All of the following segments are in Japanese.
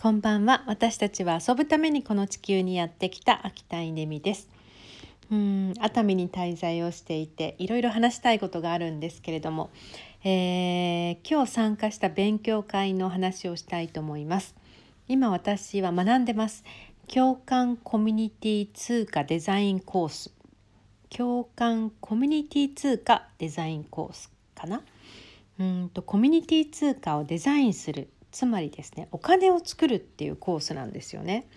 こんばんは。私たちは遊ぶためにこの地球にやってきた秋田稲美です。うん熱海に滞在をしていていろいろ話したいことがあるんですけれども、えー、今日参加した勉強会の話をしたいと思います。今私は学んでます。共感コミュニティ通貨デザインコース。共感コミュニティ通貨デザインコースかな？うんとコミュニティ通貨をデザインするつまりですねお金を作るっていうコースなんですよね。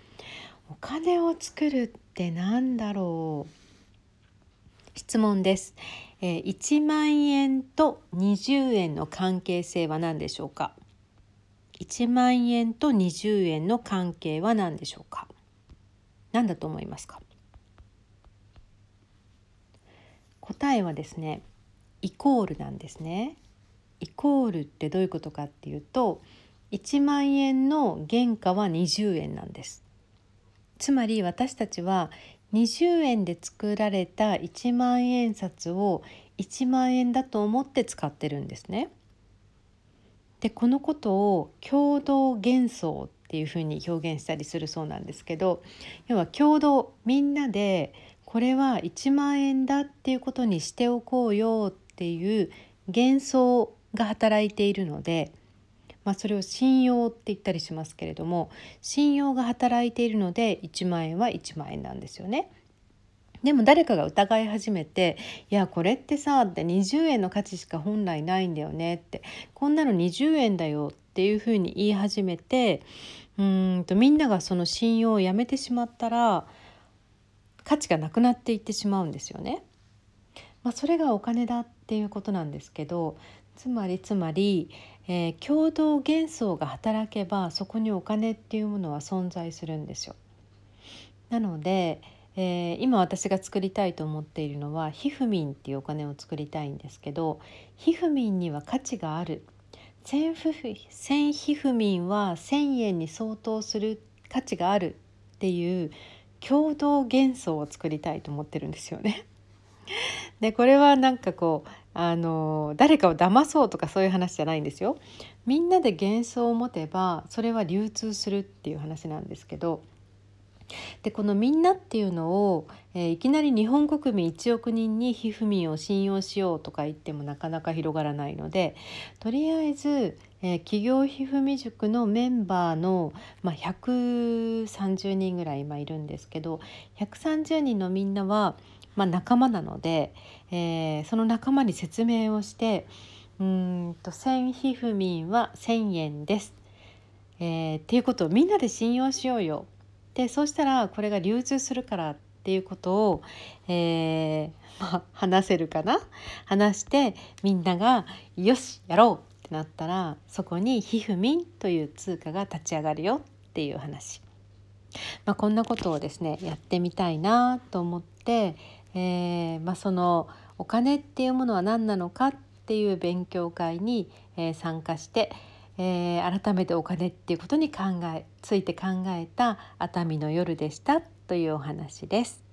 お金を作るって何だろう？質問です、えー、1万円と20円の関係性は何でしょうか？1万円と20円の関係は何でしょうか？何だと思いますか？答えはですねイコールなんですね。イコールってどういうことかっていうと1万円の原価は20円なんですつまり私たちは20円で作られた1万円札を1万円だと思って使ってるんですね。でこのことを共同幻想っていうふうに表現したりするそうなんですけど要は共同みんなでこれは1万円だっていうことにしておこうよっていう幻想が働いているのでまあ、それを信用って言ったりしますけれども信用が働いているので1万円は1万円なんですよね。でも誰かが疑い始めて「いやこれってさ」って20円の価値しか本来ないんだよねってこんなの20円だよっていうふうに言い始めてうんとみんながその信用をやめてしまったら価値がなくなっていってしまうんですよね。まあ、それがお金だっていうことなんですけどつまりつまり、えー、共同幻想が働けばそこにお金っていうものは存在するんですよ。なので、えー、今私が作りたいと思っているのはひふみんっていうお金を作りたいんですけどひふみんには価値がある1000ひふみんは1,000円に相当する価値があるっていう共同幻想を作りたいと思ってるんですよね。でこれはなんかこうあの誰かを騙そうとかそういう話じゃないんですよ。みんなで幻想を持てばそれは流通するっていう話なんですけどでこの「みんな」っていうのを、えー、いきなり日本国民1億人にひふみを信用しようとか言ってもなかなか広がらないのでとりあえず、えー、企業ひふみ塾のメンバーの、まあ、130人ぐらい今いるんですけど130人のみんなはまあ、仲間なので、えー、その仲間に説明をしてうんと千ひふみんは1,000円です、えー、っていうことをみんなで信用しようよでそうしたらこれが流通するからっていうことを、えーまあ、話せるかな？話してみんなが「よしやろう!」ってなったらそこにひふみんという通貨が立ち上がるよっていう話。まあ、こんなことをですねやってみたいなと思って、えー、まあ、そのお金っていうものは何なのかっていう勉強会に、えー、参加して、えー、改めてお金っていうことに考えついて考えた熱海の夜でしたというお話です。